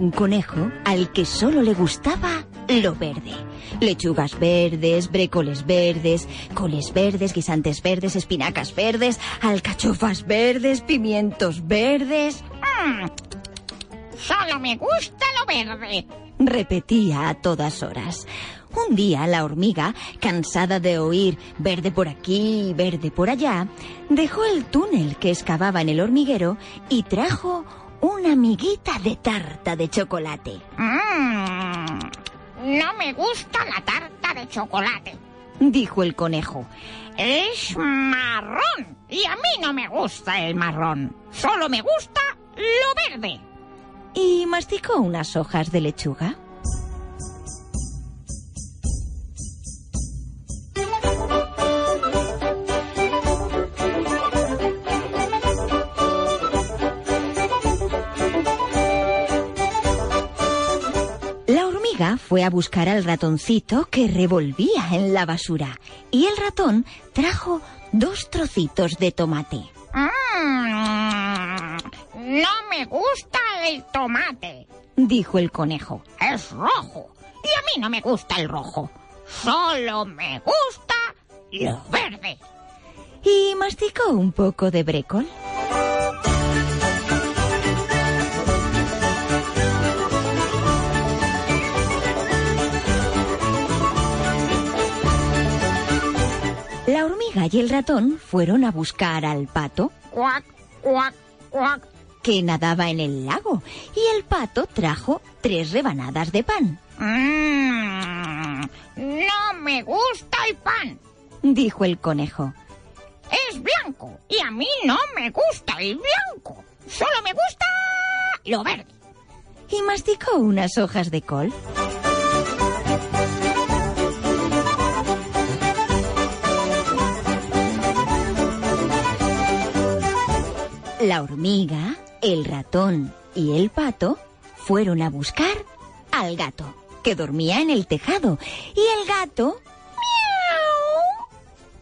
un conejo al que solo le gustaba lo verde. Lechugas verdes, brécoles verdes, coles verdes, guisantes verdes, espinacas verdes, alcachofas verdes, pimientos verdes. Mm, solo me gusta lo verde. Repetía a todas horas. Un día la hormiga, cansada de oír verde por aquí y verde por allá, dejó el túnel que excavaba en el hormiguero y trajo una miguita de tarta de chocolate. Mm, no me gusta la tarta de chocolate, dijo el conejo. Es marrón y a mí no me gusta el marrón. Solo me gusta lo verde. Y masticó unas hojas de lechuga. Fue a buscar al ratoncito que revolvía en la basura y el ratón trajo dos trocitos de tomate. Mm, no me gusta el tomate, dijo el conejo. Es rojo y a mí no me gusta el rojo. Solo me gusta lo verde. Y masticó un poco de brécol. Y el ratón fueron a buscar al pato. Cuac, cuac, cuac. Que nadaba en el lago. Y el pato trajo tres rebanadas de pan. Mm, no me gusta el pan, dijo el conejo. Es blanco y a mí no me gusta el blanco. Solo me gusta lo verde. Y masticó unas hojas de col. La hormiga, el ratón y el pato fueron a buscar al gato, que dormía en el tejado. Y el gato... ¡Miau!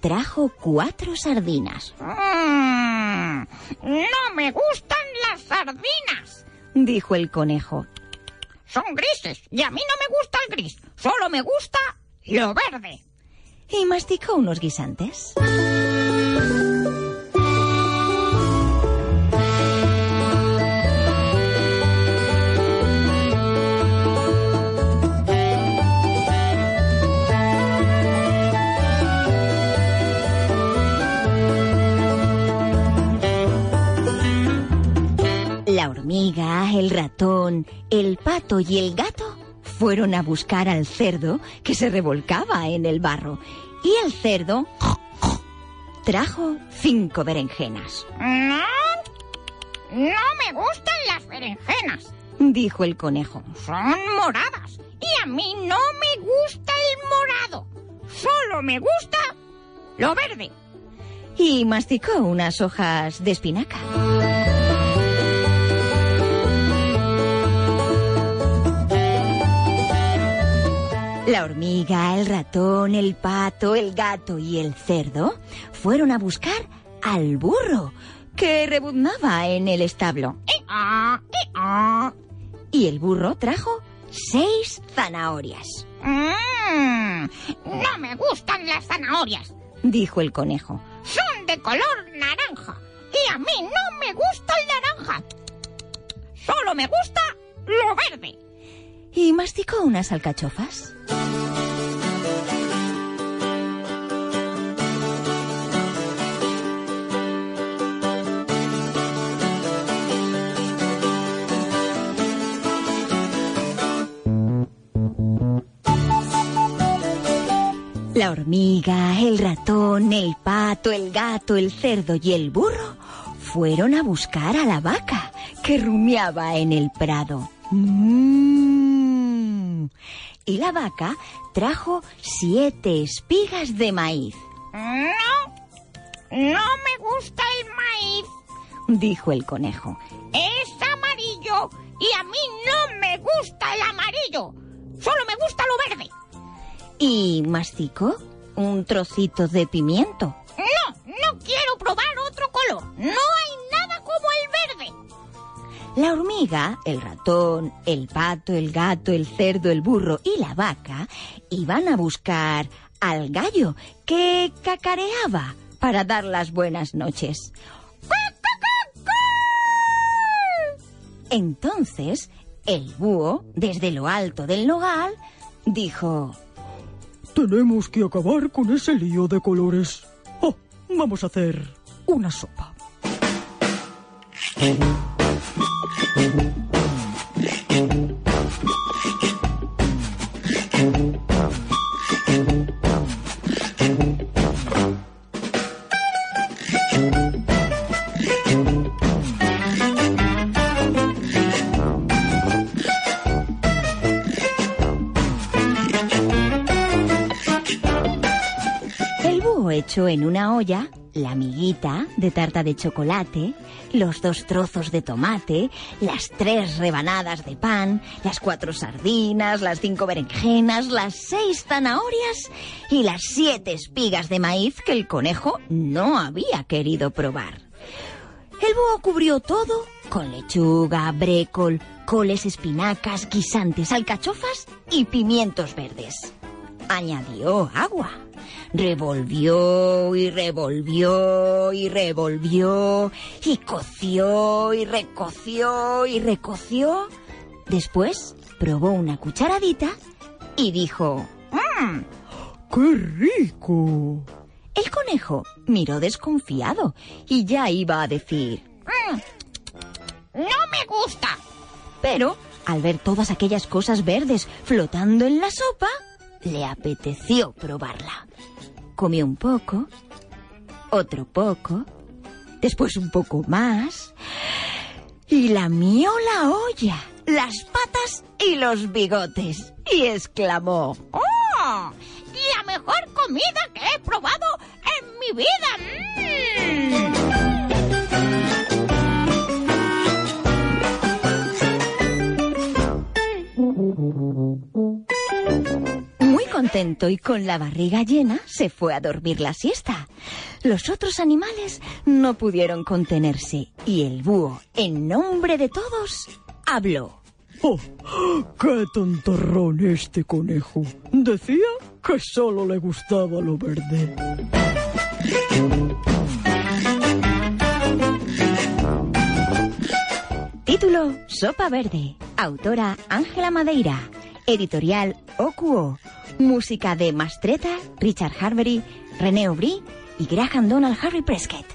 Trajo cuatro sardinas. Mm, no me gustan las sardinas, dijo el conejo. Son grises y a mí no me gusta el gris. Solo me gusta lo verde. Y masticó unos guisantes. Ratón, el pato y el gato fueron a buscar al cerdo que se revolcaba en el barro. Y el cerdo trajo cinco berenjenas. No, no me gustan las berenjenas, dijo el conejo. Son moradas y a mí no me gusta el morado. Solo me gusta lo verde. Y masticó unas hojas de espinaca. La hormiga, el ratón, el pato, el gato y el cerdo fueron a buscar al burro, que rebuznaba en el establo. Y el burro trajo seis zanahorias. Mm, no me gustan las zanahorias, dijo el conejo. Son de color naranja y a mí no me gusta el naranja. Solo me gusta lo verde. Y masticó unas alcachofas. La hormiga, el ratón, el pato, el gato, el cerdo y el burro fueron a buscar a la vaca que rumiaba en el prado. Mm. Y la vaca trajo siete espigas de maíz. No, no me gusta el maíz, dijo el conejo. Es amarillo y a mí no me gusta el amarillo. Solo me gusta lo verde y masticó un trocito de pimiento. No, no quiero probar otro color. No hay nada como el verde. La hormiga, el ratón, el pato, el gato, el cerdo, el burro y la vaca iban a buscar al gallo que cacareaba para dar las buenas noches. Entonces, el búho, desde lo alto del nogal, dijo... Tenemos que acabar con ese lío de colores. Oh, vamos a hacer una sopa. Echó en una olla la miguita de tarta de chocolate, los dos trozos de tomate, las tres rebanadas de pan, las cuatro sardinas, las cinco berenjenas, las seis zanahorias y las siete espigas de maíz que el conejo no había querido probar. El búho cubrió todo con lechuga, brécol, coles, espinacas, guisantes, alcachofas y pimientos verdes. Añadió agua. Revolvió y revolvió y revolvió y coció y recoció y recoció. Después probó una cucharadita y dijo, "Mm". ¡Qué rico! El conejo miró desconfiado y ya iba a decir, No me gusta. pero al ver todas aquellas cosas verdes flotando en la sopa, le apeteció probarla. Comió un poco, otro poco, después un poco más, y lamió la olla, las patas y los bigotes, y exclamó, ¡Oh! La mejor comida que he probado en mi vida. Contento y con la barriga llena, se fue a dormir la siesta. Los otros animales no pudieron contenerse y el búho, en nombre de todos, habló. ¡Oh! ¡Qué tontorrón este conejo! Decía que solo le gustaba lo verde. Título Sopa Verde. Autora Ángela Madeira. Editorial Okuo. Música de Mastreta, Richard Harvery, René Aubry y Graham Donald Harry Prescott.